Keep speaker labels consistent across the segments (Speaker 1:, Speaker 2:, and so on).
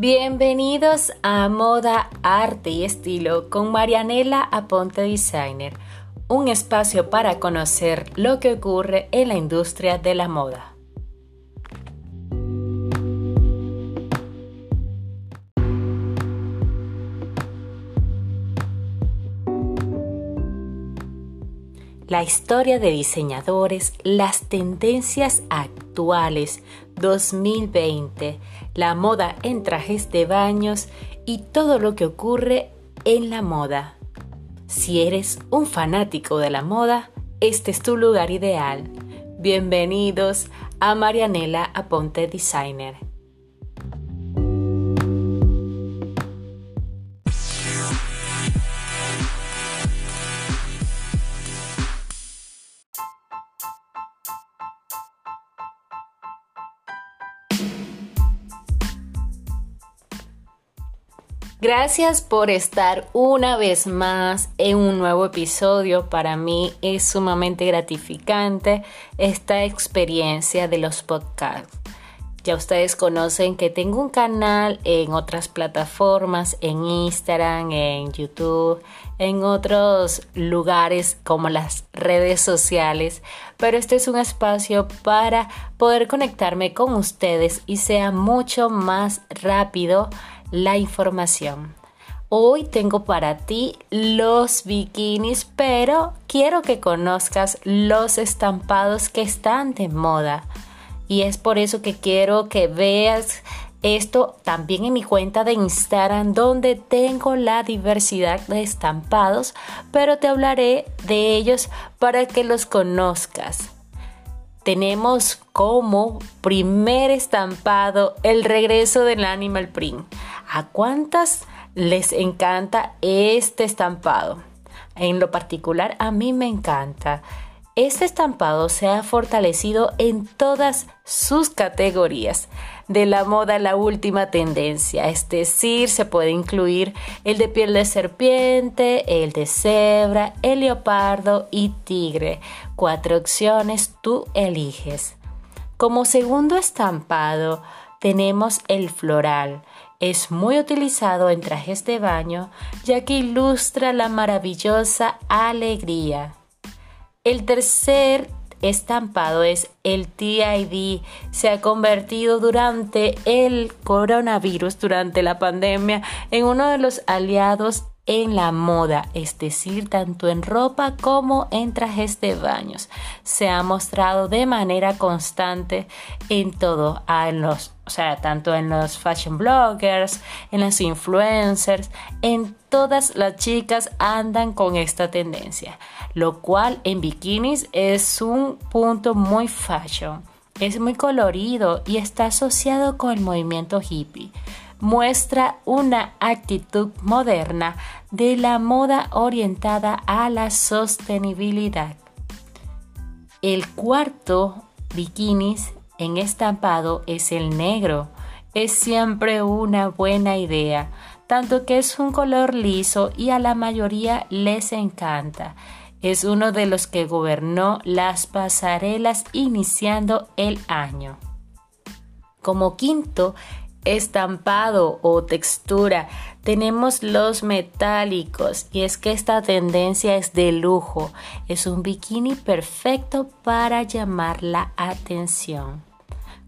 Speaker 1: Bienvenidos a Moda, Arte y Estilo con Marianela Aponte Designer, un espacio para conocer lo que ocurre en la industria de la moda. La historia de diseñadores, las tendencias actuales 2020, la moda en trajes de baños y todo lo que ocurre en la moda. Si eres un fanático de la moda, este es tu lugar ideal. Bienvenidos a Marianela Aponte Designer. Gracias por estar una vez más en un nuevo episodio. Para mí es sumamente gratificante esta experiencia de los podcasts. Ya ustedes conocen que tengo un canal en otras plataformas, en Instagram, en YouTube, en otros lugares como las redes sociales, pero este es un espacio para poder conectarme con ustedes y sea mucho más rápido la información. Hoy tengo para ti los bikinis, pero quiero que conozcas los estampados que están de moda. Y es por eso que quiero que veas esto también en mi cuenta de Instagram donde tengo la diversidad de estampados, pero te hablaré de ellos para que los conozcas tenemos como primer estampado el regreso del animal print. ¿A cuántas les encanta este estampado? En lo particular, a mí me encanta. Este estampado se ha fortalecido en todas sus categorías, de la moda la última tendencia, es decir, se puede incluir el de piel de serpiente, el de cebra, el leopardo y tigre. Cuatro opciones, tú eliges. Como segundo estampado tenemos el floral. Es muy utilizado en trajes de baño ya que ilustra la maravillosa alegría. El tercer estampado es el TID. Se ha convertido durante el coronavirus, durante la pandemia, en uno de los aliados en la moda, es decir, tanto en ropa como en trajes de baños. Se ha mostrado de manera constante en todo, los, o sea, tanto en los fashion bloggers, en las influencers, en todas las chicas andan con esta tendencia, lo cual en bikinis es un punto muy fashion. Es muy colorido y está asociado con el movimiento hippie muestra una actitud moderna de la moda orientada a la sostenibilidad. El cuarto bikinis en estampado es el negro. Es siempre una buena idea, tanto que es un color liso y a la mayoría les encanta. Es uno de los que gobernó las pasarelas iniciando el año. Como quinto estampado o textura. Tenemos los metálicos y es que esta tendencia es de lujo. Es un bikini perfecto para llamar la atención.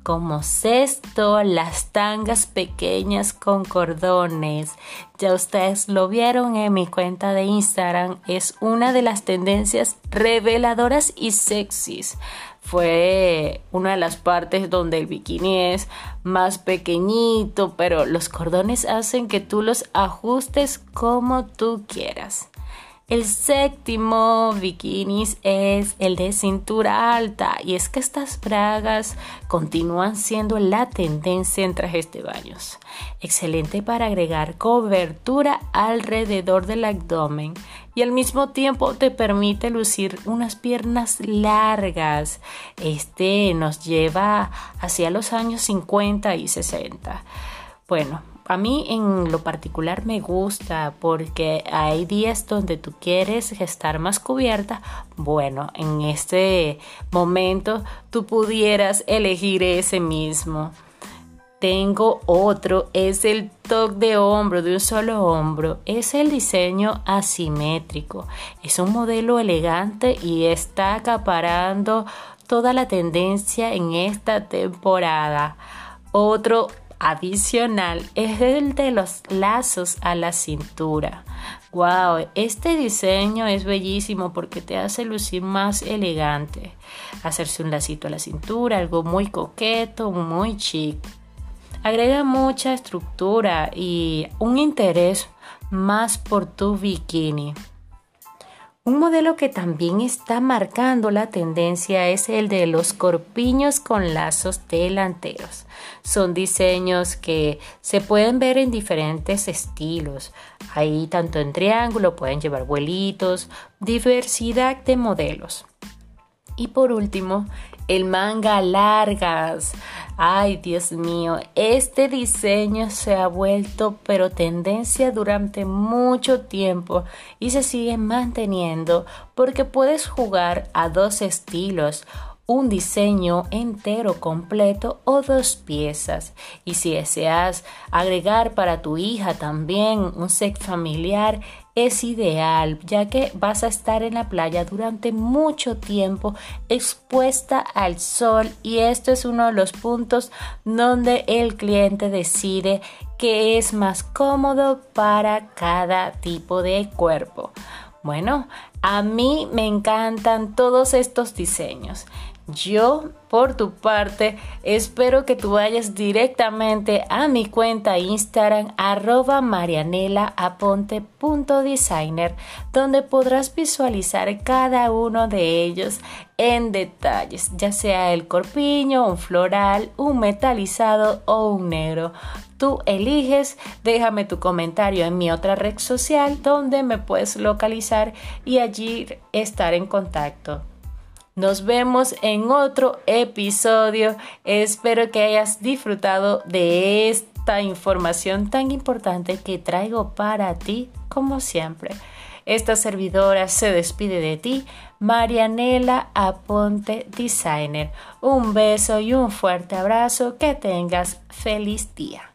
Speaker 1: Como sexto, las tangas pequeñas con cordones. Ya ustedes lo vieron en mi cuenta de Instagram. Es una de las tendencias reveladoras y sexys fue una de las partes donde el bikini es más pequeñito, pero los cordones hacen que tú los ajustes como tú quieras. El séptimo bikinis es el de cintura alta y es que estas bragas continúan siendo la tendencia en trajes de baños. Excelente para agregar cobertura alrededor del abdomen y al mismo tiempo te permite lucir unas piernas largas. Este nos lleva hacia los años 50 y 60. Bueno, a mí en lo particular me gusta porque hay días donde tú quieres estar más cubierta. Bueno, en este momento tú pudieras elegir ese mismo. Tengo otro, es el toque de hombro, de un solo hombro. Es el diseño asimétrico. Es un modelo elegante y está acaparando toda la tendencia en esta temporada. Otro adicional es el de los lazos a la cintura. Wow, este diseño es bellísimo porque te hace lucir más elegante. Hacerse un lacito a la cintura, algo muy coqueto, muy chic. Agrega mucha estructura y un interés más por tu bikini. Un modelo que también está marcando la tendencia es el de los corpiños con lazos delanteros. Son diseños que se pueden ver en diferentes estilos. Ahí tanto en triángulo pueden llevar vuelitos, diversidad de modelos. Y por último, el manga largas. Ay, Dios mío, este diseño se ha vuelto pero tendencia durante mucho tiempo y se sigue manteniendo porque puedes jugar a dos estilos un diseño entero completo o dos piezas. Y si deseas agregar para tu hija también un set familiar, es ideal ya que vas a estar en la playa durante mucho tiempo expuesta al sol y esto es uno de los puntos donde el cliente decide que es más cómodo para cada tipo de cuerpo. Bueno, a mí me encantan todos estos diseños. Yo, por tu parte, espero que tú vayas directamente a mi cuenta Instagram arroba marianelaaponte.designer donde podrás visualizar cada uno de ellos en detalles, ya sea el corpiño, un floral, un metalizado o un negro. Tú eliges, déjame tu comentario en mi otra red social donde me puedes localizar y allí estar en contacto. Nos vemos en otro episodio. Espero que hayas disfrutado de esta información tan importante que traigo para ti como siempre. Esta servidora se despide de ti, Marianela Aponte Designer. Un beso y un fuerte abrazo. Que tengas feliz día.